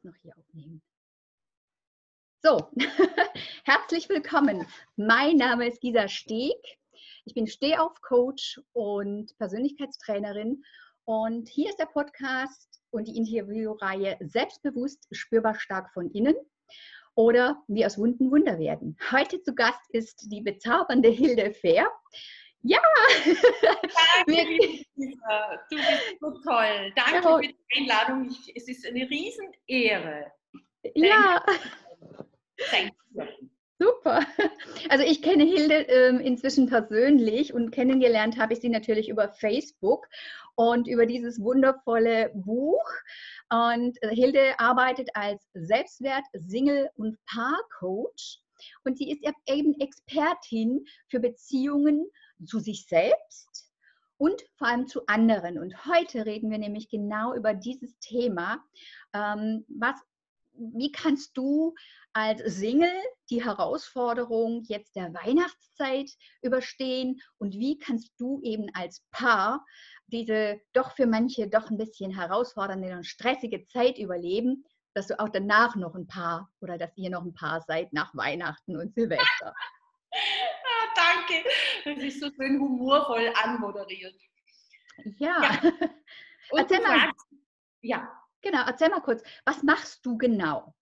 jetzt noch hier aufnehmen. So, herzlich willkommen. Mein Name ist Gisa Steg. Ich bin Stehauf-Coach und Persönlichkeitstrainerin. Und hier ist der Podcast und die Interviewreihe Selbstbewusst, spürbar stark von innen oder wie aus Wunden Wunder werden. Heute zu Gast ist die bezaubernde Hilde Fair. Ja! Danke, Lisa. Du bist so toll. Danke ja. für die Einladung. Ich, es ist eine Riesenehre. Ja. Super. Also ich kenne Hilde ähm, inzwischen persönlich und kennengelernt habe ich sie natürlich über Facebook und über dieses wundervolle Buch. Und äh, Hilde arbeitet als Selbstwert-, Single- und Paar-Coach. Und sie ist eben Expertin für Beziehungen zu sich selbst und vor allem zu anderen. Und heute reden wir nämlich genau über dieses Thema. Ähm, was, wie kannst du als Single die Herausforderung jetzt der Weihnachtszeit überstehen und wie kannst du eben als Paar diese doch für manche doch ein bisschen herausfordernde und stressige Zeit überleben, dass du auch danach noch ein Paar oder dass ihr noch ein Paar seid nach Weihnachten und Silvester. Danke. Das ist so schön humorvoll anmoderiert. Ja. ja. erzähl mal. Fragst, ja. Genau, erzähl mal kurz, was machst du genau?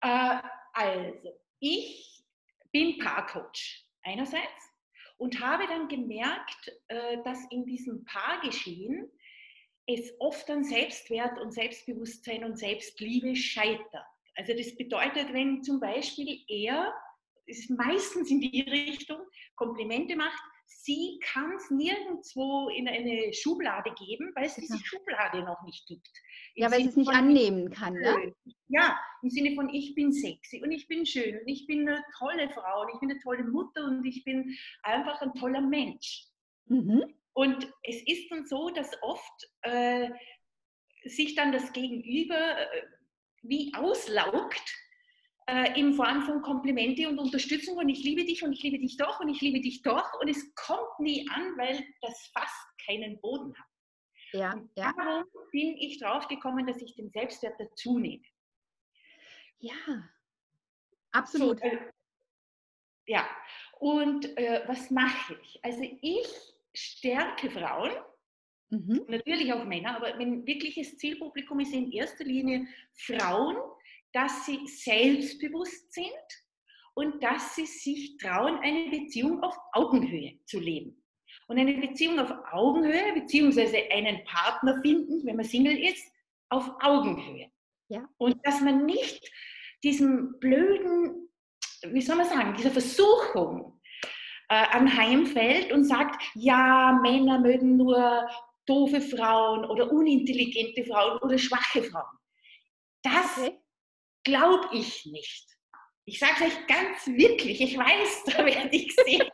Äh, also, ich bin Paarcoach einerseits und habe dann gemerkt, äh, dass in diesem Paargeschehen es oft an Selbstwert und Selbstbewusstsein und Selbstliebe scheitert. Also das bedeutet, wenn zum Beispiel er ist meistens in die Richtung, Komplimente macht. Sie kann es nirgendwo in eine Schublade geben, weil es diese Schublade noch nicht gibt. Im ja, weil sie es nicht annehmen kann. Ne? Ja, im Sinne von ich bin sexy und ich bin schön und ich bin eine tolle Frau und ich bin eine tolle Mutter und ich bin einfach ein toller Mensch. Mhm. Und es ist dann so, dass oft äh, sich dann das Gegenüber äh, wie auslaugt äh, in Form von Komplimente und Unterstützung und ich liebe dich und ich liebe dich doch und ich liebe dich doch und es kommt nie an, weil das fast keinen Boden hat. Ja, und ja. Darum bin ich drauf gekommen, dass ich den Selbstwert dazu nehme. Ja, absolut. So, äh, ja, und äh, was mache ich? Also ich stärke Frauen, mhm. natürlich auch Männer, aber mein wirkliches Zielpublikum ist in erster Linie Frauen, dass sie selbstbewusst sind und dass sie sich trauen, eine Beziehung auf Augenhöhe zu leben. Und eine Beziehung auf Augenhöhe, beziehungsweise einen Partner finden, wenn man Single ist, auf Augenhöhe. Ja. Und dass man nicht diesem blöden, wie soll man sagen, dieser Versuchung äh, anheimfällt und sagt, ja, Männer mögen nur doofe Frauen oder unintelligente Frauen oder schwache Frauen. Das okay glaube ich nicht. Ich sage es euch ganz wirklich, ich weiß, da werde ich sehr,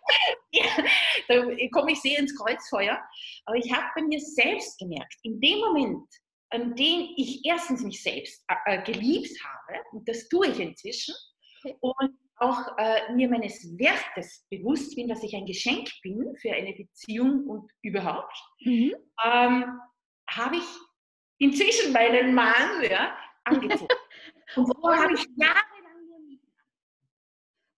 da komme ich sehr ins Kreuzfeuer, aber ich habe bei mir selbst gemerkt, in dem Moment, an dem ich erstens mich selbst äh, äh geliebt habe, und das tue ich inzwischen, und auch äh, mir meines Wertes bewusst bin, dass ich ein Geschenk bin für eine Beziehung und überhaupt, mhm. ähm, habe ich inzwischen meinen Mann ja, angezogen. So habe ich jahrelang nur nie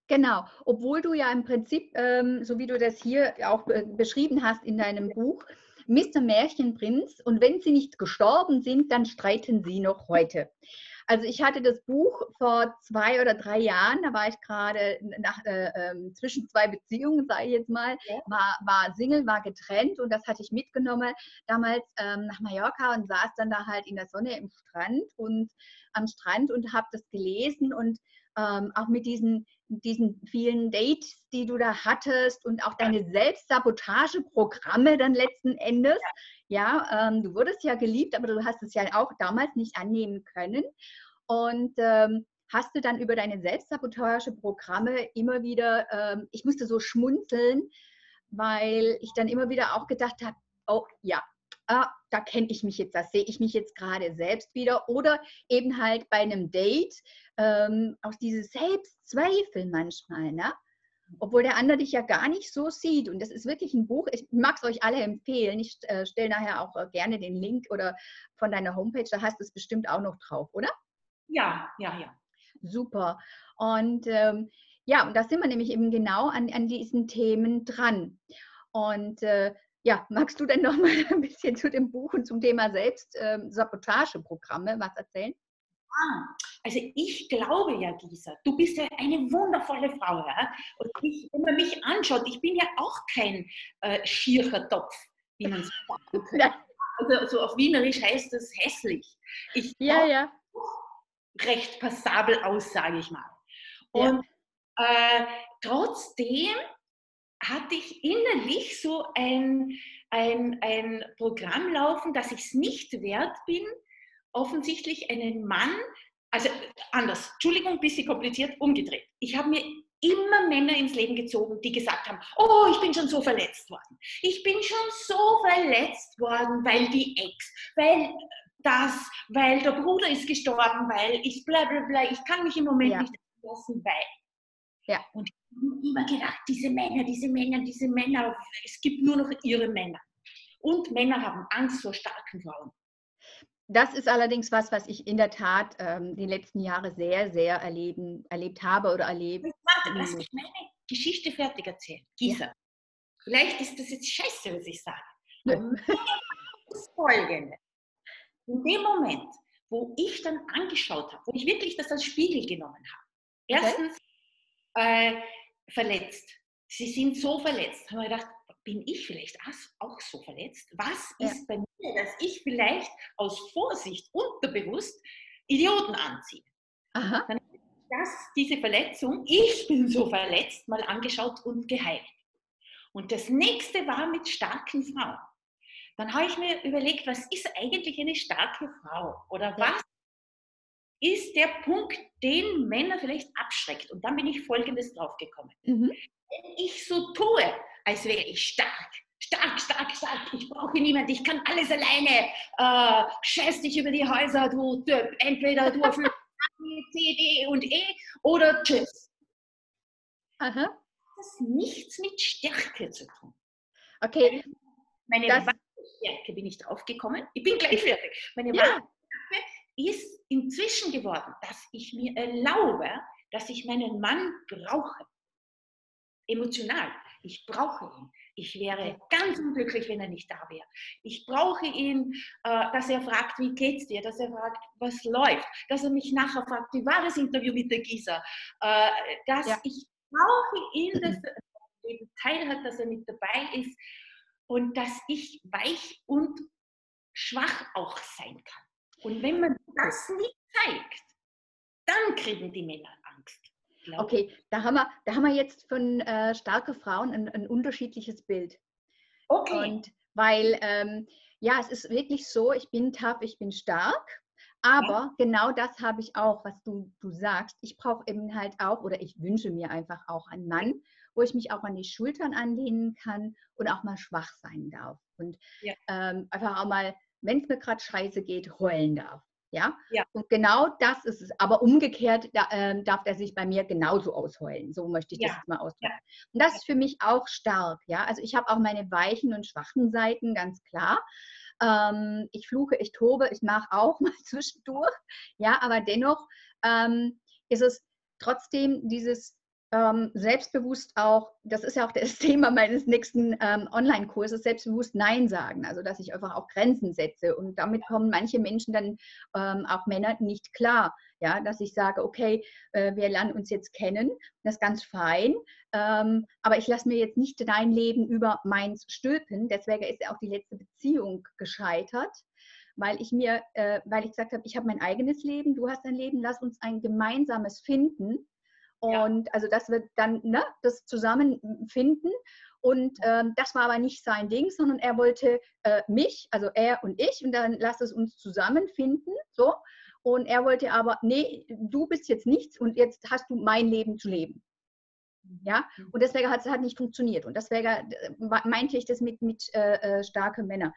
Genau, obwohl du ja im Prinzip, ähm, so wie du das hier auch beschrieben hast in deinem Buch, Mr. Märchenprinz und wenn sie nicht gestorben sind, dann streiten sie noch heute. Also ich hatte das Buch vor zwei oder drei Jahren, da war ich gerade äh, äh, zwischen zwei Beziehungen, sage ich jetzt mal, war, war Single, war getrennt und das hatte ich mitgenommen damals ähm, nach Mallorca und saß dann da halt in der Sonne im Strand und am Strand und habe das gelesen und ähm, auch mit diesen, diesen vielen Dates, die du da hattest und auch deine Selbstsabotageprogramme dann letzten Endes. Ja, ähm, du wurdest ja geliebt, aber du hast es ja auch damals nicht annehmen können. Und ähm, hast du dann über deine Selbstsabotageprogramme immer wieder, ähm, ich musste so schmunzeln, weil ich dann immer wieder auch gedacht habe, oh ja, ah, da kenne ich mich jetzt, da sehe ich mich jetzt gerade selbst wieder. Oder eben halt bei einem Date ähm, auch diese Selbstzweifel manchmal, ne? obwohl der andere dich ja gar nicht so sieht. Und das ist wirklich ein Buch, ich mag es euch alle empfehlen. Ich äh, stelle nachher auch äh, gerne den Link oder von deiner Homepage, da hast du es bestimmt auch noch drauf, oder? Ja, ja, ja. Super. Und ähm, ja, und da sind wir nämlich eben genau an, an diesen Themen dran. Und äh, ja, magst du denn noch mal ein bisschen zu dem Buch und zum Thema Selbstsabotageprogramme ähm, was erzählen? Ah, also ich glaube ja, Gisa, du bist ja eine wundervolle Frau. Ja? Und ich, wenn man mich anschaut, ich bin ja auch kein äh, schierer Topf, wie man sagt. Also so auf Wienerisch heißt das hässlich. Ich ja, ja. recht passabel aus, sage ich mal. Und ja. äh, trotzdem hatte ich innerlich so ein, ein, ein Programm laufen, dass ich es nicht wert bin, offensichtlich einen Mann, also anders, Entschuldigung, ein bisschen kompliziert, umgedreht. Ich habe mir immer Männer ins Leben gezogen, die gesagt haben, oh, ich bin schon so verletzt worden. Ich bin schon so verletzt worden, weil die Ex, weil das, weil der Bruder ist gestorben, weil ich bla bla bla, ich kann mich im Moment ja. nicht lassen, weil. Ja. Und immer gedacht, diese Männer, diese Männer, diese Männer, es gibt nur noch ihre Männer. Und Männer haben Angst vor starken Frauen. Das ist allerdings was, was ich in der Tat ähm, die letzten Jahre sehr, sehr erleben, erlebt habe oder erlebe. Warte, lass mich meine Geschichte fertig erzählen. Gisa, ja. vielleicht ist das jetzt scheiße, was ich sage. das Folgende. In dem Moment, wo ich dann angeschaut habe, wo ich wirklich das als Spiegel genommen habe, erstens okay. äh, verletzt. Sie sind so verletzt. Habe ich gedacht, bin ich vielleicht auch so verletzt? Was ja. ist bei mir, dass ich vielleicht aus Vorsicht unterbewusst Idioten anziehe? Aha. Dann das, diese Verletzung, ich bin so verletzt, mal angeschaut und geheilt. Und das nächste war mit starken Frauen. Dann habe ich mir überlegt, was ist eigentlich eine starke Frau? Oder was ist der Punkt, den Männer vielleicht abschreckt? Und dann bin ich Folgendes draufgekommen. Mhm. Wenn ich so tue, als wäre ich stark. Stark, stark, stark. Ich brauche niemanden. Ich kann alles alleine. Äh, scheiß dich über die Häuser, du Typ. Entweder du erfüllst C, D und E oder Tschüss. Aha. Das hat nichts mit Stärke zu tun. Okay. Meine das Stärke bin ich draufgekommen. Ich bin gleich fertig. Meine ja. Ist inzwischen geworden, dass ich mir erlaube, dass ich meinen Mann brauche. Emotional. Ich brauche ihn. Ich wäre ganz unglücklich, wenn er nicht da wäre. Ich brauche ihn, äh, dass er fragt, wie geht's dir? Dass er fragt, was läuft? Dass er mich nachher fragt, wie war das Interview mit der Gisa? Äh, dass ja. ich brauche ihn, dass er den Teil hat, dass er mit dabei ist und dass ich weich und schwach auch sein kann. Und wenn man das nicht zeigt, dann kriegen die Männer Angst. Okay, da haben wir, da haben wir jetzt von äh, starke Frauen ein, ein, unterschiedliches Bild. Okay. Und weil, ähm, ja, es ist wirklich so, ich bin tough, ich bin stark. Aber ja. genau das habe ich auch, was du, du sagst. Ich brauche eben halt auch, oder ich wünsche mir einfach auch einen Mann, wo ich mich auch an die Schultern anlehnen kann und auch mal schwach sein darf. Und ja. ähm, einfach auch mal, wenn es mir gerade scheiße geht, heulen darf. Ja? ja? Und genau das ist es. Aber umgekehrt da, äh, darf er sich bei mir genauso ausheulen. So möchte ich ja. das jetzt mal ausdrücken. Ja. Und das ist für mich auch stark. Ja? Also ich habe auch meine weichen und schwachen Seiten, ganz klar. Ähm, ich fluche, ich tobe, ich mache auch mal zwischendurch. Ja, aber dennoch ähm, ist es trotzdem dieses ähm, selbstbewusst auch, das ist ja auch das Thema meines nächsten ähm, Online-Kurses, selbstbewusst Nein sagen. Also, dass ich einfach auch Grenzen setze. Und damit kommen manche Menschen dann, ähm, auch Männer, nicht klar. Ja, dass ich sage, okay, äh, wir lernen uns jetzt kennen, das ist ganz fein, ähm, aber ich lasse mir jetzt nicht dein Leben über meins stülpen. Deswegen ist ja auch die letzte Beziehung gescheitert weil ich mir, äh, weil ich gesagt habe, ich habe mein eigenes Leben, du hast dein Leben, lass uns ein gemeinsames finden und ja. also, dass wir dann ne, das zusammenfinden. Und ähm, das war aber nicht sein Ding, sondern er wollte äh, mich, also er und ich, und dann lass es uns zusammenfinden. So. Und er wollte aber, nee, du bist jetzt nichts und jetzt hast du mein Leben zu leben. Ja, mhm. und deswegen hat es halt nicht funktioniert. Und deswegen äh, meinte ich das mit, mit äh, äh starke Männern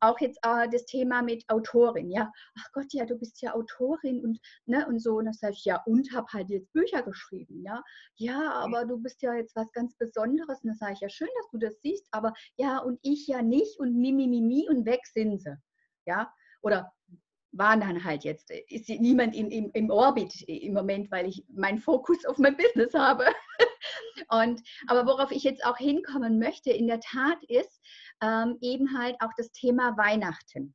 auch jetzt äh, das Thema mit Autorin, ja, ach Gott, ja, du bist ja Autorin und, ne, und so, und sage ich, ja, und habe halt jetzt Bücher geschrieben, ja, ja, aber du bist ja jetzt was ganz Besonderes, und dann sage ich, ja, schön, dass du das siehst, aber ja, und ich ja nicht, und mi, mi, mi, mi, und weg sind sie, ja, oder waren dann halt jetzt, ist niemand im, im, im Orbit im Moment, weil ich meinen Fokus auf mein Business habe. Und, aber worauf ich jetzt auch hinkommen möchte, in der Tat ist ähm, eben halt auch das Thema Weihnachten.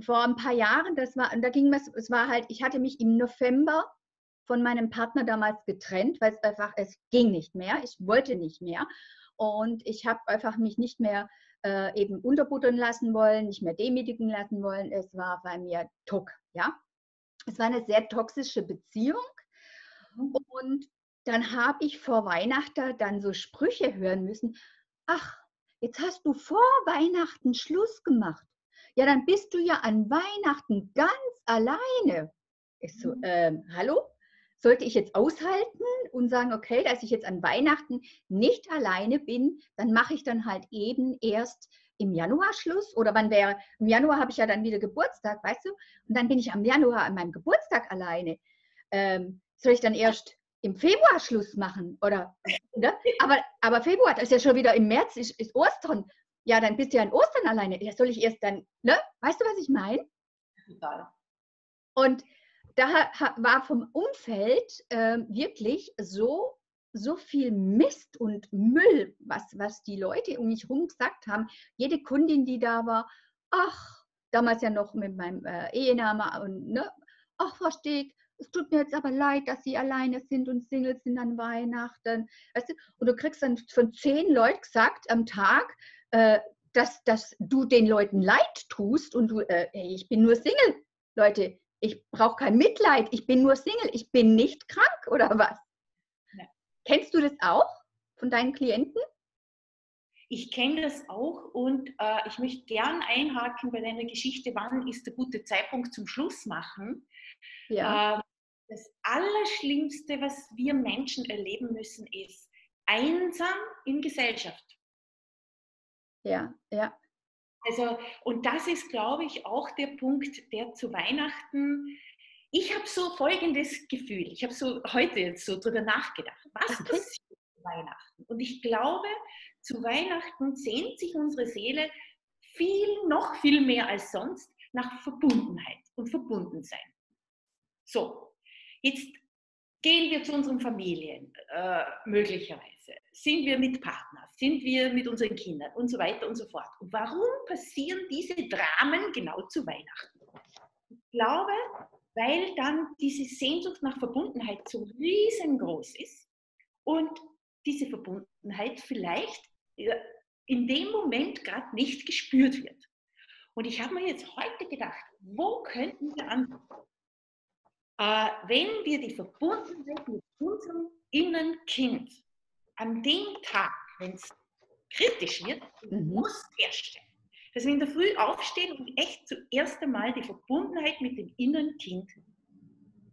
Vor ein paar Jahren, das war, da ging es, es war halt, ich hatte mich im November von meinem Partner damals getrennt, weil es einfach, es ging nicht mehr, ich wollte nicht mehr. Und ich habe einfach mich nicht mehr äh, eben unterbuttern lassen wollen, nicht mehr demütigen lassen wollen. Es war bei mir Tuck, ja. Es war eine sehr toxische Beziehung. Mhm. Und dann habe ich vor Weihnachten dann so Sprüche hören müssen. Ach, jetzt hast du vor Weihnachten Schluss gemacht. Ja, dann bist du ja an Weihnachten ganz alleine. Ich so, ähm, hallo? Sollte ich jetzt aushalten und sagen, okay, dass ich jetzt an Weihnachten nicht alleine bin, dann mache ich dann halt eben erst im Januar Schluss oder wann wäre, im Januar habe ich ja dann wieder Geburtstag, weißt du? Und dann bin ich am Januar an meinem Geburtstag alleine. Ähm, soll ich dann erst im Februar Schluss machen? Oder, oder? Aber, aber Februar, das ist ja schon wieder im März, ist, ist Ostern. Ja, dann bist du ja an Ostern alleine. Ja, soll ich erst dann, ne? Weißt du, was ich meine? Total. Und da war vom Umfeld äh, wirklich so, so viel Mist und Müll, was, was die Leute um mich herum gesagt haben. Jede Kundin, die da war, ach, damals ja noch mit meinem äh, Ehenamen und, ne, ach, Frau Steg, es tut mir jetzt aber leid, dass Sie alleine sind und Single sind an Weihnachten. Weißt du? Und du kriegst dann von zehn Leuten gesagt am Tag, äh, dass, dass du den Leuten leid tust und du, äh, hey, ich bin nur Single. Leute, ich brauche kein Mitleid, ich bin nur Single, ich bin nicht krank oder was? Ja. Kennst du das auch von deinen Klienten? Ich kenne das auch und äh, ich möchte gern einhaken bei deiner Geschichte, wann ist der gute Zeitpunkt zum Schluss machen. Ja. Äh, das Allerschlimmste, was wir Menschen erleben müssen, ist einsam in Gesellschaft. Ja, ja. Also, und das ist, glaube ich, auch der Punkt, der zu Weihnachten, ich habe so folgendes Gefühl, ich habe so heute jetzt so drüber nachgedacht, was passiert zu Weihnachten? Und ich glaube, zu Weihnachten sehnt sich unsere Seele viel, noch viel mehr als sonst nach Verbundenheit und Verbundensein. So, jetzt gehen wir zu unseren Familien, äh, möglicherweise. Sind wir mit Partnern? Sind wir mit unseren Kindern? Und so weiter und so fort. Und warum passieren diese Dramen genau zu Weihnachten? Ich glaube, weil dann diese Sehnsucht nach Verbundenheit so riesengroß ist und diese Verbundenheit vielleicht in dem Moment gerade nicht gespürt wird. Und ich habe mir jetzt heute gedacht, wo könnten wir anfangen? Äh, wenn wir die Verbundenheit mit unserem inneren Kind an dem Tag, wenn es kritisch wird, mhm. muss herstellen. Dass wir in der Früh aufstehen und echt zuerst einmal die Verbundenheit mit dem inneren Kind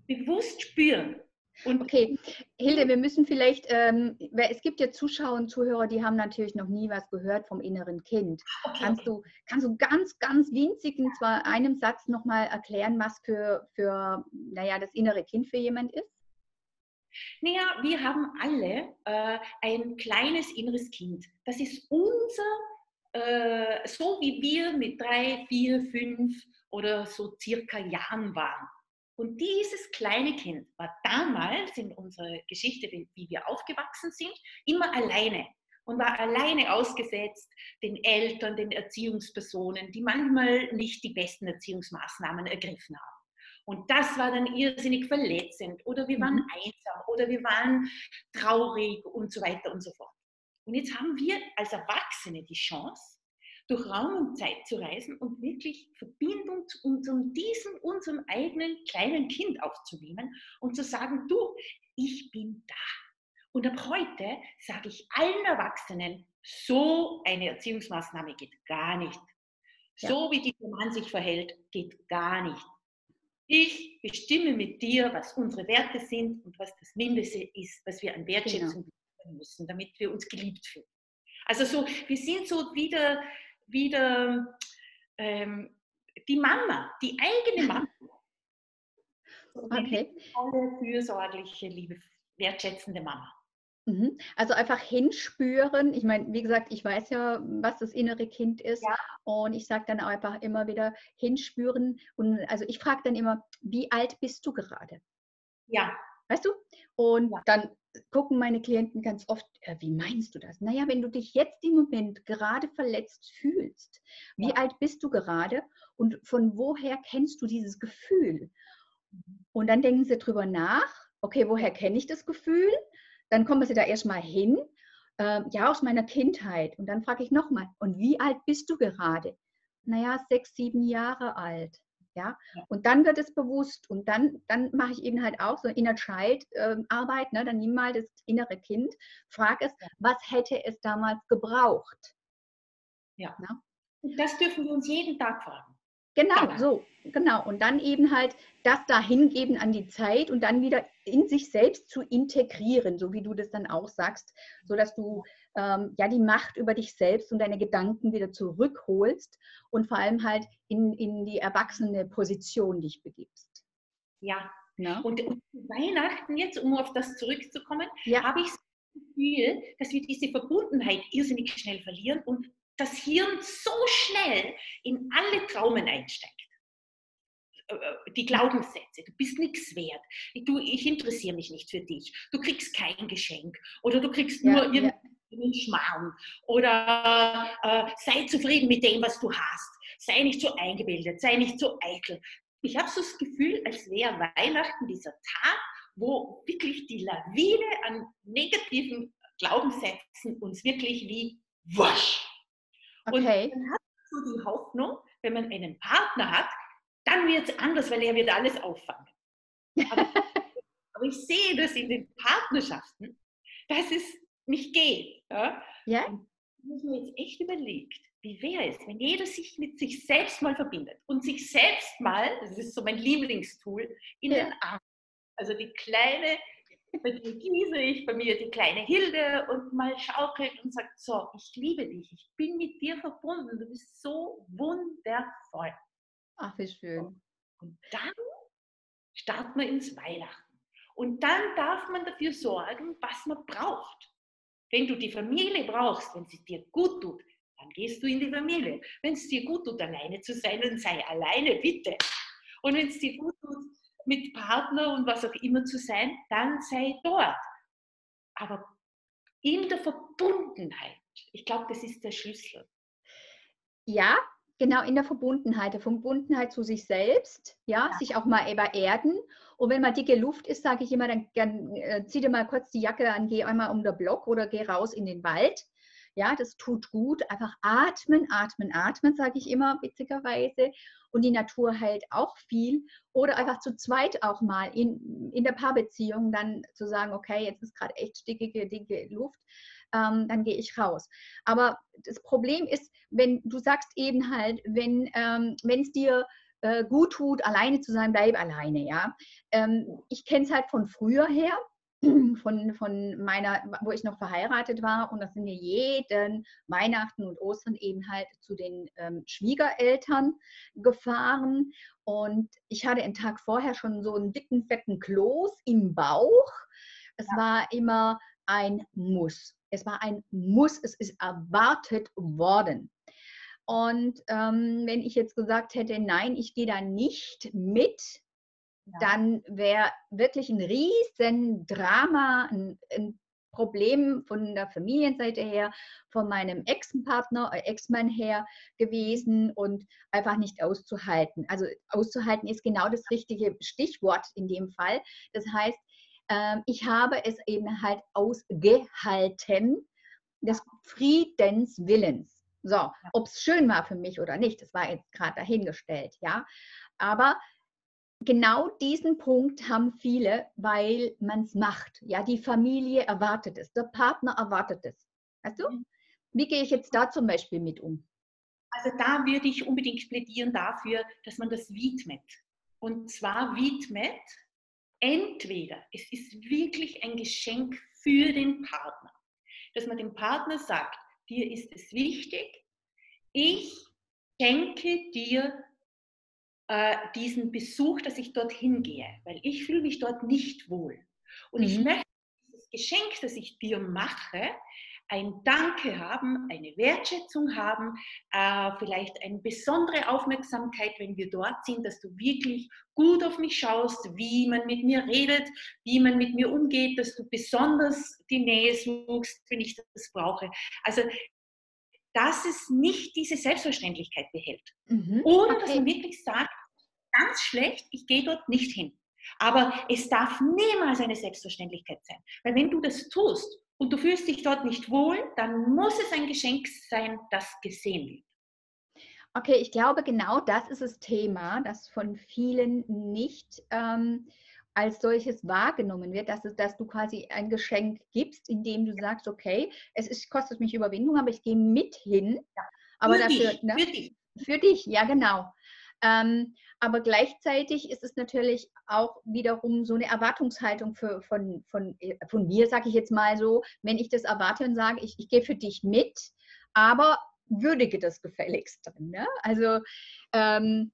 bewusst spüren. Und okay, Hilde, wir müssen vielleicht, ähm, weil es gibt ja Zuschauer und Zuhörer, die haben natürlich noch nie was gehört vom inneren Kind. Okay, kannst. Du, kannst du ganz, ganz winzig in zwar einem Satz nochmal erklären, was für, für, naja, das innere Kind für jemand ist? Naja, wir haben alle äh, ein kleines inneres Kind. Das ist unser, äh, so wie wir mit drei, vier, fünf oder so circa Jahren waren. Und dieses kleine Kind war damals in unserer Geschichte, wie wir aufgewachsen sind, immer alleine und war alleine ausgesetzt den Eltern, den Erziehungspersonen, die manchmal nicht die besten Erziehungsmaßnahmen ergriffen haben. Und das war dann irrsinnig verletzend oder wir waren mhm. einsam oder wir waren traurig und so weiter und so fort. Und jetzt haben wir als Erwachsene die Chance, durch Raum und Zeit zu reisen und wirklich Verbindung zu unserem, diesem, unserem eigenen kleinen Kind aufzunehmen und zu sagen, du, ich bin da. Und ab heute sage ich allen Erwachsenen, so eine Erziehungsmaßnahme geht gar nicht. So ja. wie dieser Mann sich verhält, geht gar nicht. Ich bestimme mit dir, was unsere Werte sind und was das Mindeste ist, was wir an Wertschätzung genau. müssen, damit wir uns geliebt fühlen. Also so, wir sind so wieder wieder ähm, die Mama, die eigene Mama. Okay. Tolle, fürsorgliche, liebe, wertschätzende Mama. Mhm. Also einfach hinspüren. Ich meine, wie gesagt, ich weiß ja, was das innere Kind ist. Ja. Und ich sage dann einfach immer wieder hinspüren. Und also ich frage dann immer, wie alt bist du gerade? Ja. Weißt du? Und ja. dann gucken meine Klienten ganz oft, äh, wie meinst du das? Naja, wenn du dich jetzt im Moment gerade verletzt fühlst, wie ja. alt bist du gerade und von woher kennst du dieses Gefühl? Und dann denken sie drüber nach, okay, woher kenne ich das Gefühl? Dann kommen sie da erstmal hin, äh, ja, aus meiner Kindheit. Und dann frage ich nochmal, und wie alt bist du gerade? Naja, sechs, sieben Jahre alt. Ja? Und dann wird es bewusst und dann, dann mache ich eben halt auch so Inner Child äh, Arbeit, ne? dann nimm mal das innere Kind, frag es, was hätte es damals gebraucht? Ja. Na? Und das dürfen wir uns jeden Tag fragen. Genau, so, genau. Und dann eben halt das da hingeben an die Zeit und dann wieder in sich selbst zu integrieren, so wie du das dann auch sagst, sodass du ähm, ja die Macht über dich selbst und deine Gedanken wieder zurückholst und vor allem halt in, in die erwachsene Position dich begibst. Ja. ja? Und, und Weihnachten jetzt, um auf das zurückzukommen, ja. habe ich das Gefühl, dass wir diese Verbundenheit irrsinnig schnell verlieren und das Hirn so schnell in alle Traumen einsteigt. Äh, äh, die Glaubenssätze, du bist nichts wert, du, ich interessiere mich nicht für dich, du kriegst kein Geschenk oder du kriegst nur ja, irgendeinen. Schmarrn oder äh, sei zufrieden mit dem, was du hast, sei nicht so eingebildet, sei nicht so eitel. Ich habe so das Gefühl, als wäre Weihnachten dieser Tag, wo wirklich die Lawine an negativen Glaubenssätzen uns wirklich wie wusch Okay. Und dann hat man so die Hoffnung, wenn man einen Partner hat, dann wird es anders, weil er wird alles auffangen. Aber, aber, ich sehe das in den Partnerschaften, dass es nicht geht. Ja? ja. Und muss man jetzt echt überlegt, wie wäre es, wenn jeder sich mit sich selbst mal verbindet und sich selbst mal, das ist so mein Lieblingstool, in ja. den Arm. Also die kleine bei dir gieße ich, bei mir die kleine Hilde und mal schaukelt und sagt, so, ich liebe dich, ich bin mit dir verbunden, du bist so wundervoll. Ach, wie schön. Und dann startet man ins Weihnachten. Und dann darf man dafür sorgen, was man braucht. Wenn du die Familie brauchst, wenn sie dir gut tut, dann gehst du in die Familie. Wenn es dir gut tut, alleine zu sein, dann sei alleine, bitte. Und wenn es dir gut tut, mit Partner und was auch immer zu sein, dann sei dort. Aber in der Verbundenheit, ich glaube, das ist der Schlüssel. Ja, genau, in der Verbundenheit, der Verbundenheit zu sich selbst, ja, ja. sich auch mal erden. Und wenn mal dicke Luft ist, sage ich immer, dann, dann äh, zieh dir mal kurz die Jacke an, geh einmal um den Block oder geh raus in den Wald. Ja, das tut gut. Einfach atmen, atmen, atmen, sage ich immer, witzigerweise und die Natur heilt auch viel. Oder einfach zu zweit auch mal in, in der Paarbeziehung dann zu sagen, okay, jetzt ist gerade echt stickige, dicke Luft, ähm, dann gehe ich raus. Aber das Problem ist, wenn du sagst eben halt, wenn ähm, es dir äh, gut tut, alleine zu sein, bleib alleine, ja. Ähm, ich kenne es halt von früher her von, von meiner, wo ich noch verheiratet war. Und da sind wir jeden Weihnachten und Ostern eben halt zu den ähm, Schwiegereltern gefahren. Und ich hatte einen Tag vorher schon so einen dicken, fetten Kloß im Bauch. Es ja. war immer ein Muss. Es war ein Muss. Es ist erwartet worden. Und ähm, wenn ich jetzt gesagt hätte, nein, ich gehe da nicht mit, dann wäre wirklich ein riesen Drama, ein, ein, Problem von der Familienseite her, von meinem Ex-Partner, äh, Ex-Mann her gewesen und einfach nicht auszuhalten. Also auszuhalten ist genau das richtige Stichwort in dem Fall. Das heißt, äh, ich habe es eben halt ausgehalten, des Friedenswillens. So, ob es schön war für mich oder nicht, das war jetzt gerade dahingestellt, ja. Aber genau diesen Punkt haben viele, weil man es macht. Ja, die Familie erwartet es, der Partner erwartet es. Weißt du? Mhm. Wie gehe ich jetzt da zum Beispiel mit um? Also da würde ich unbedingt plädieren dafür, dass man das widmet. Und zwar widmet entweder, es ist wirklich ein Geschenk für den Partner, dass man dem Partner sagt, dir ist es wichtig, ich schenke dir äh, diesen Besuch, dass ich dorthin gehe, weil ich fühle mich dort nicht wohl. Und mhm. ich möchte dieses Geschenk, das ich dir mache, ein Danke haben, eine Wertschätzung haben, äh, vielleicht eine besondere Aufmerksamkeit, wenn wir dort sind, dass du wirklich gut auf mich schaust, wie man mit mir redet, wie man mit mir umgeht, dass du besonders die Nähe suchst, wenn ich das brauche. Also, dass es nicht diese Selbstverständlichkeit behält. Mhm. Und okay. dass man wirklich sagt, ganz schlecht, ich gehe dort nicht hin. Aber es darf niemals eine Selbstverständlichkeit sein. Weil wenn du das tust und du fühlst dich dort nicht wohl, dann muss es ein Geschenk sein, das gesehen wird. Okay, ich glaube, genau das ist das Thema, das von vielen nicht ähm, als solches wahrgenommen wird, dass, es, dass du quasi ein Geschenk gibst, indem du sagst, okay, es ist, kostet mich Überwindung, aber ich gehe mit hin. Ja. Aber für dafür, dich, ne? für dich. Für dich, ja genau. Ähm, aber gleichzeitig ist es natürlich auch wiederum so eine Erwartungshaltung für, von, von, äh, von mir, sage ich jetzt mal so, wenn ich das erwarte und sage, ich, ich gehe für dich mit, aber würdige das gefälligst drin. Ne? Also ähm,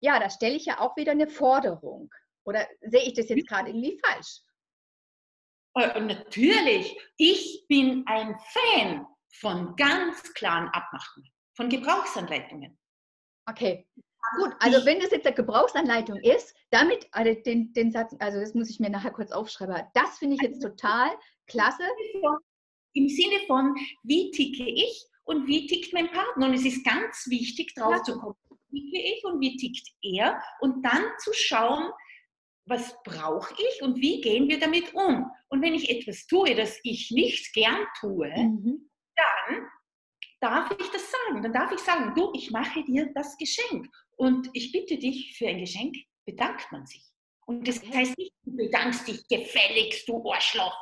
ja, da stelle ich ja auch wieder eine Forderung. Oder sehe ich das jetzt gerade irgendwie falsch? Äh, natürlich, ich bin ein Fan von ganz klaren Abmachungen, von Gebrauchsanleitungen. Okay, Gut, also wenn das jetzt eine Gebrauchsanleitung ist, damit, also den, den Satz, also das muss ich mir nachher kurz aufschreiben, das finde ich jetzt total klasse. Im Sinne von, wie ticke ich und wie tickt mein Partner? Und es ist ganz wichtig, drauf zu kommen, wie ticke ich und wie tickt er? Und dann zu schauen, was brauche ich und wie gehen wir damit um? Und wenn ich etwas tue, das ich nicht gern tue, mhm. dann darf ich das sagen. Dann darf ich sagen, du, ich mache dir das Geschenk. Und ich bitte dich, für ein Geschenk bedankt man sich. Und das heißt nicht, du bedankst dich gefälligst, du Arschloch,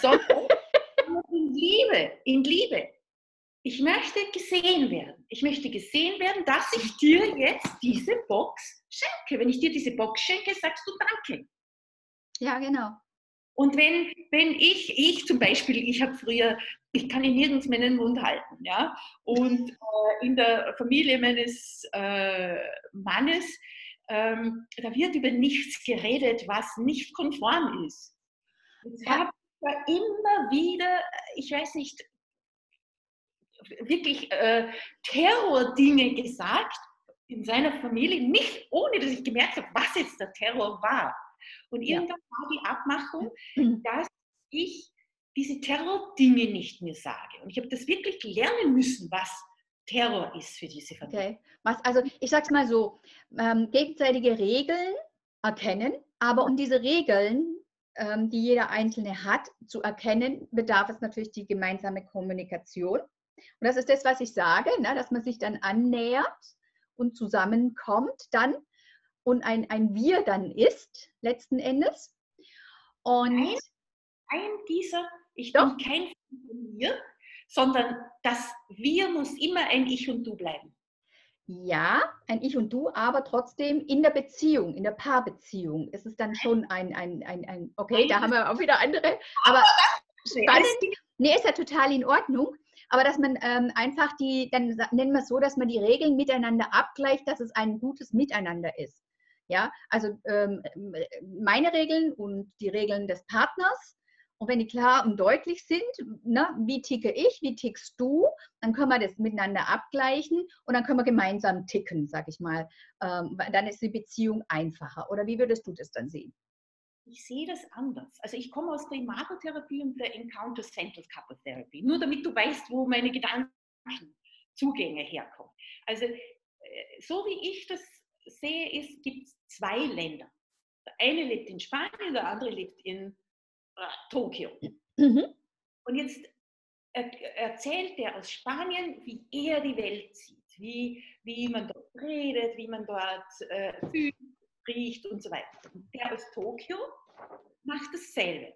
sondern in Liebe, in Liebe. Ich möchte gesehen werden. Ich möchte gesehen werden, dass ich dir jetzt diese Box schenke. Wenn ich dir diese Box schenke, sagst du Danke. Ja, genau. Und wenn, wenn ich, ich zum Beispiel, ich habe früher, ich kann ihn nirgends meinen Mund halten, ja, und äh, in der Familie meines äh, Mannes, ähm, da wird über nichts geredet, was nicht konform ist. Jetzt ja. habe ich immer wieder, ich weiß nicht, wirklich äh, Terror-Dinge gesagt in seiner Familie, nicht ohne dass ich gemerkt habe, was jetzt der Terror war. Und irgendwann war die Abmachung, mhm. dass ich diese Terror-Dinge nicht mehr sage. Und ich habe das wirklich lernen müssen, was Terror ist für diese Familie. Okay. Was, also ich sage es mal so, ähm, gegenseitige Regeln erkennen, aber um diese Regeln, ähm, die jeder Einzelne hat, zu erkennen, bedarf es natürlich die gemeinsame Kommunikation. Und das ist das, was ich sage, ne, dass man sich dann annähert und zusammenkommt dann und ein, ein Wir dann ist, letzten Endes. Und ein, ein dieser, ich doch. bin kein Wir, sondern das Wir muss immer ein Ich und Du bleiben. Ja, ein Ich und Du, aber trotzdem in der Beziehung, in der Paarbeziehung ist es dann schon ein, ein, ein, ein okay, da haben wir auch wieder andere, aber spannend. Nee, ist ja total in Ordnung. Aber dass man ähm, einfach die, dann nennen wir es so, dass man die Regeln miteinander abgleicht, dass es ein gutes Miteinander ist. Ja, also ähm, meine Regeln und die Regeln des Partners. Und wenn die klar und deutlich sind, ne, wie ticke ich, wie tickst du, dann können wir das miteinander abgleichen und dann können wir gemeinsam ticken, sag ich mal. Ähm, dann ist die Beziehung einfacher. Oder wie würdest du das dann sehen? Ich sehe das anders. Also ich komme aus der Imagotherapie und der Encounter-Centered Couple Therapy. Nur damit du weißt, wo meine Gedankenzugänge herkommen. Also äh, so wie ich das sehe, ist, gibt es zwei Länder. Der eine lebt in Spanien, der andere lebt in äh, Tokio. Mhm. Und jetzt er, erzählt er aus Spanien, wie er die Welt sieht, wie, wie man dort redet, wie man dort äh, fühlt, riecht und so weiter. Und der aus Tokio macht dasselbe.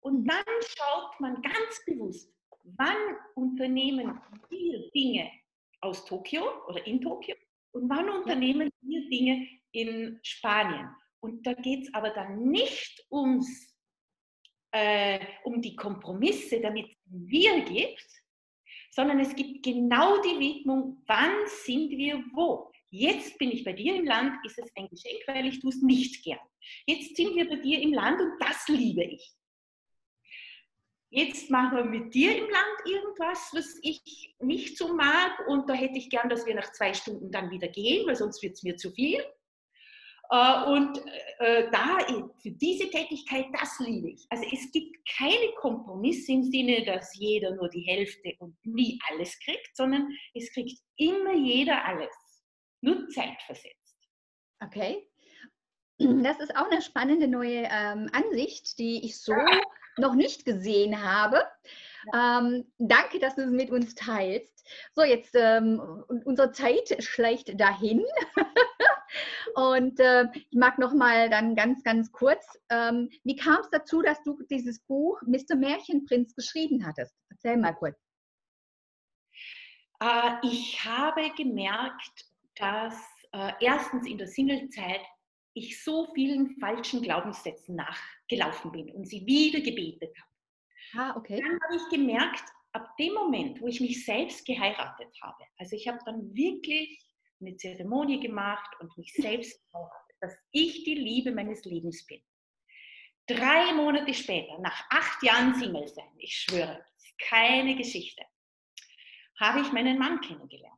Und dann schaut man ganz bewusst, wann unternehmen wir Dinge aus Tokio oder in Tokio und wann unternehmen wir Dinge in Spanien? Und da geht es aber dann nicht ums, äh, um die Kompromisse, damit es wir gibt, sondern es gibt genau die Widmung, wann sind wir wo. Jetzt bin ich bei dir im Land, ist es ein Geschenk, weil ich tue es nicht gern. Jetzt sind wir bei dir im Land und das liebe ich. Jetzt machen wir mit dir im Land irgendwas, was ich nicht so mag und da hätte ich gern, dass wir nach zwei Stunden dann wieder gehen, weil sonst wird es mir zu viel. Äh, und äh, da, für diese Tätigkeit, das liebe ich. Also es gibt keine Kompromisse im Sinne, dass jeder nur die Hälfte und nie alles kriegt, sondern es kriegt immer jeder alles, nur zeitversetzt. Okay. Das ist auch eine spannende neue ähm, Ansicht, die ich so ja. Noch nicht gesehen habe. Ähm, danke, dass du es mit uns teilst. So, jetzt ähm, unsere Zeit schleicht dahin. Und äh, ich mag noch mal dann ganz, ganz kurz, ähm, wie kam es dazu, dass du dieses Buch Mr. Märchenprinz geschrieben hattest? Erzähl mal kurz. Äh, ich habe gemerkt, dass äh, erstens in der Singlezeit ich so vielen falschen Glaubenssätzen nachgelaufen bin und sie wieder gebetet habe. Ah, okay. Dann habe ich gemerkt, ab dem Moment, wo ich mich selbst geheiratet habe, also ich habe dann wirklich eine Zeremonie gemacht und mich selbst geheiratet, dass ich die Liebe meines Lebens bin. Drei Monate später, nach acht Jahren Single sein, ich schwöre, das ist keine Geschichte, habe ich meinen Mann kennengelernt.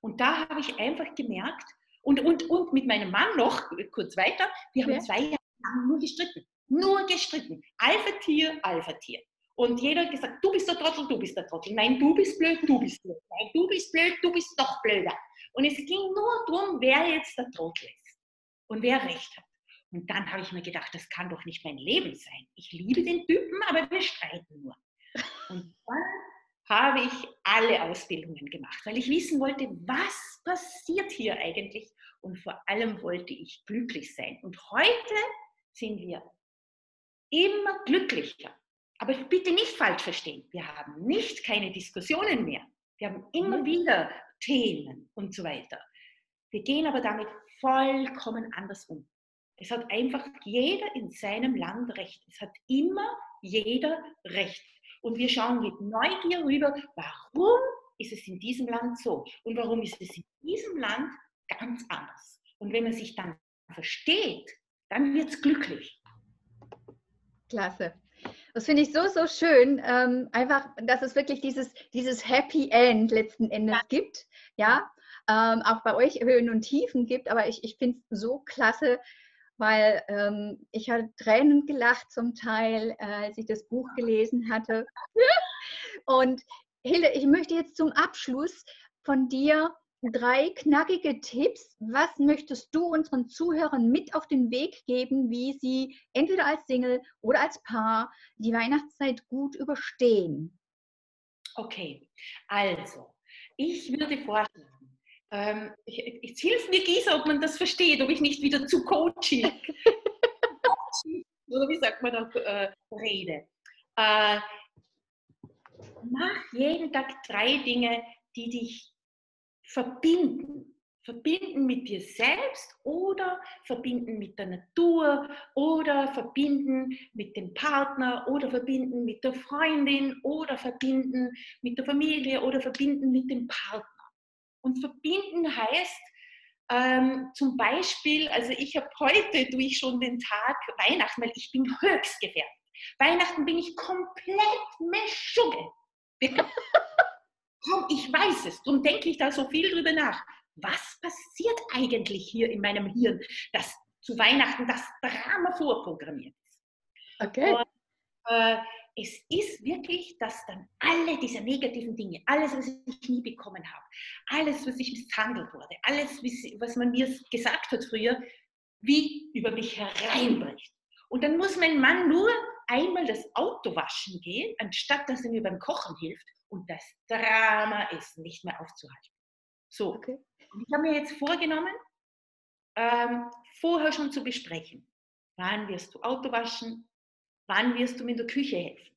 Und da habe ich einfach gemerkt, und, und, und mit meinem Mann noch, kurz weiter, wir haben ja. zwei Jahre lang nur gestritten. Nur gestritten. Alpha-Tier, Alpha-Tier. Und jeder hat gesagt, du bist der Trottel, du bist der Trottel. Nein, du bist blöd, du bist blöd. Nein, du bist blöd, du bist doch blöder. Und es ging nur darum, wer jetzt der Trottel ist und wer recht hat. Und dann habe ich mir gedacht, das kann doch nicht mein Leben sein. Ich liebe den Typen, aber wir streiten nur. Und dann habe ich alle Ausbildungen gemacht, weil ich wissen wollte, was passiert hier eigentlich und vor allem wollte ich glücklich sein. Und heute sind wir immer glücklicher. Aber bitte nicht falsch verstehen. Wir haben nicht keine Diskussionen mehr. Wir haben immer mhm. wieder Themen und so weiter. Wir gehen aber damit vollkommen anders um. Es hat einfach jeder in seinem Land Recht. Es hat immer jeder Recht. Und wir schauen mit Neugier rüber, warum ist es in diesem Land so? Und warum ist es in diesem Land ganz anders? Und wenn man sich dann versteht, dann wird es glücklich. Klasse. Das finde ich so, so schön. Ähm, einfach, dass es wirklich dieses, dieses Happy End letzten Endes ja. gibt. Ja, ähm, auch bei euch Höhen und Tiefen gibt. Aber ich, ich finde es so klasse, weil ähm, ich habe Tränen gelacht zum Teil, äh, als ich das Buch gelesen hatte. und Hilde, ich möchte jetzt zum Abschluss von dir drei knackige Tipps. Was möchtest du unseren Zuhörern mit auf den Weg geben, wie sie entweder als Single oder als Paar die Weihnachtszeit gut überstehen? Okay, also ich würde vorschlagen, ähm, jetzt hilft mir Gisa, ob man das versteht, ob ich nicht wieder zu coaching oder wie sagt man da, äh, rede. Äh, mach jeden Tag drei Dinge, die dich verbinden. Verbinden mit dir selbst oder verbinden mit der Natur oder verbinden mit dem Partner oder verbinden mit der Freundin oder verbinden mit der Familie oder verbinden mit dem Partner. Und verbinden heißt ähm, zum Beispiel, also ich habe heute durch schon den Tag Weihnachten, weil ich bin höchst gefährdet. Weihnachten bin ich komplett Meschugge. Komm, ich weiß es. Darum denke ich da so viel drüber nach. Was passiert eigentlich hier in meinem Hirn, dass zu Weihnachten das Drama vorprogrammiert ist? Okay. Und, äh, es ist wirklich, dass dann alle diese negativen Dinge, alles, was ich nie bekommen habe, alles, was ich misshandelt wurde, alles, was man mir gesagt hat früher, wie über mich hereinbricht. Und dann muss mein Mann nur einmal das Auto waschen gehen, anstatt dass er mir beim Kochen hilft und das Drama ist nicht mehr aufzuhalten. So, okay. ich habe mir jetzt vorgenommen, ähm, vorher schon zu besprechen, wann wirst du Auto waschen, wann wirst du mir in der Küche helfen.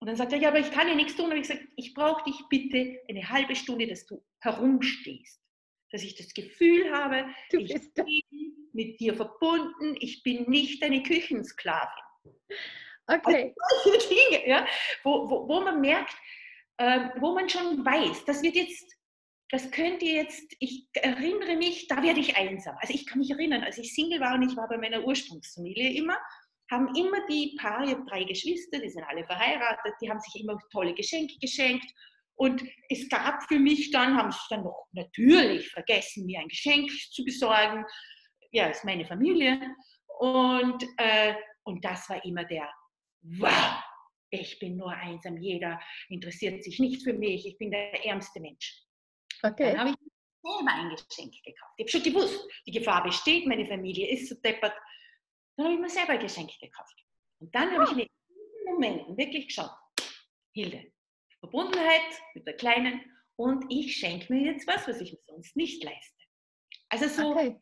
Und dann sagt er, ja, aber ich kann ja nichts tun. Und ich gesagt, ich brauche dich bitte eine halbe Stunde, dass du herumstehst. Dass ich das Gefühl habe, du ich bin mit dir verbunden, ich bin nicht deine Küchensklavin. Okay. Also solche Dinge, ja, wo, wo, wo man merkt, äh, wo man schon weiß, das wird jetzt, das könnte jetzt, ich erinnere mich, da werde ich einsam. Also ich kann mich erinnern, als ich Single war und ich war bei meiner Ursprungsfamilie immer haben immer die Paare, ich habe drei Geschwister, die sind alle verheiratet, die haben sich immer tolle Geschenke geschenkt. Und es gab für mich dann, haben sie dann noch natürlich vergessen, mir ein Geschenk zu besorgen. Ja, ist meine Familie. Und, äh, und das war immer der, wow, ich bin nur einsam, jeder interessiert sich nicht für mich, ich bin der ärmste Mensch. Okay. Dann habe ich selber ein Geschenk gekauft. Ich habe schon gewusst, die Gefahr besteht, meine Familie ist so deppert. Dann habe ich mir selber ein Geschenk gekauft. Und dann habe oh. ich mir in diesen Momenten wirklich geschaut, Hilde, Verbundenheit mit der Kleinen und ich schenke mir jetzt was, was ich mir sonst nicht leiste. Also so okay.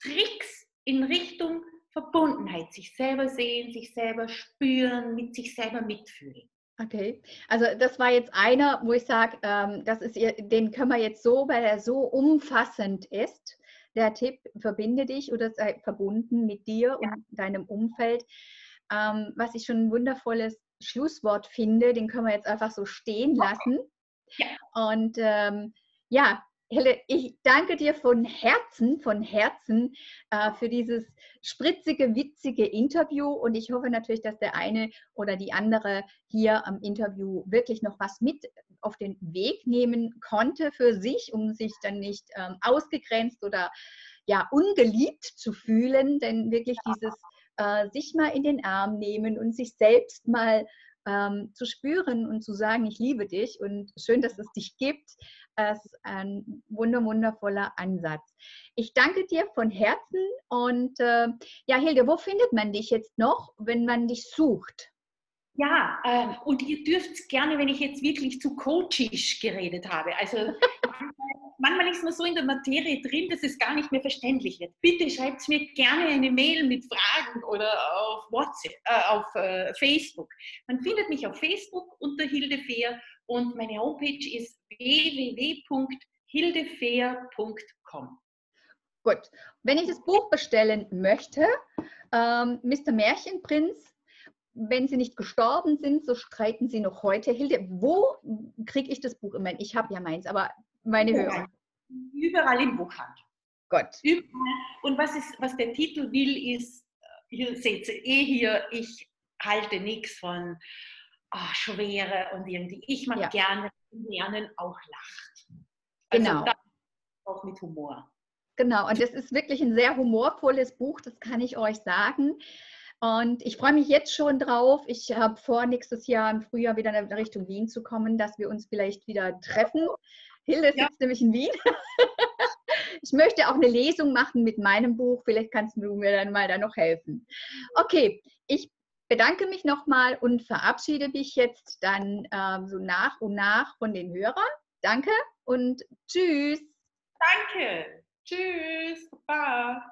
Tricks in Richtung Verbundenheit, sich selber sehen, sich selber spüren, mit sich selber mitfühlen. Okay, also das war jetzt einer, wo ich sage, ähm, das ist, den können wir jetzt so, weil er so umfassend ist. Der Tipp, verbinde dich oder sei verbunden mit dir ja. und deinem Umfeld. Ähm, was ich schon ein wundervolles Schlusswort finde, den können wir jetzt einfach so stehen lassen. Ja. Und ähm, ja, Helle, ich danke dir von Herzen, von Herzen äh, für dieses spritzige, witzige Interview. Und ich hoffe natürlich, dass der eine oder die andere hier am Interview wirklich noch was mit auf den Weg nehmen konnte für sich, um sich dann nicht ähm, ausgegrenzt oder ja ungeliebt zu fühlen, denn wirklich dieses äh, sich mal in den Arm nehmen und sich selbst mal ähm, zu spüren und zu sagen, ich liebe dich und schön, dass es dich gibt, ist ein wunder, wundervoller Ansatz. Ich danke dir von Herzen und äh, ja, Hilde, wo findet man dich jetzt noch, wenn man dich sucht? Ja, äh, und ihr dürft gerne, wenn ich jetzt wirklich zu coachisch geredet habe, also manchmal ist man so in der Materie drin, dass es gar nicht mehr verständlich wird. Bitte schreibt mir gerne eine Mail mit Fragen oder auf WhatsApp, äh, auf äh, Facebook. Man findet mich auf Facebook unter Hilde Fehr und meine Homepage ist www.hildefehr.com. Gut, wenn ich das Buch bestellen möchte, ähm, Mr. Märchenprinz, wenn Sie nicht gestorben sind, so streiten Sie noch heute. Hilde, wo kriege ich das Buch? Ich, meine, ich habe ja meins, aber meine Hörer. Überall im Buchhandel. Gott. Überall. Und was, ist, was der Titel will, ist, seht ihr eh hier, ich halte nichts von oh, Schwere und irgendwie. Ich mag ja. gerne Lernen auch lacht. Also genau. auch mit Humor. Genau, und das ist wirklich ein sehr humorvolles Buch, das kann ich euch sagen. Und ich freue mich jetzt schon drauf. Ich habe vor, nächstes Jahr im Frühjahr wieder in Richtung Wien zu kommen, dass wir uns vielleicht wieder treffen. Hilde sitzt ja. nämlich in Wien. ich möchte auch eine Lesung machen mit meinem Buch. Vielleicht kannst du mir dann mal da noch helfen. Okay, ich bedanke mich nochmal und verabschiede mich jetzt dann ähm, so nach und nach von den Hörern. Danke und tschüss. Danke. Tschüss. Baba.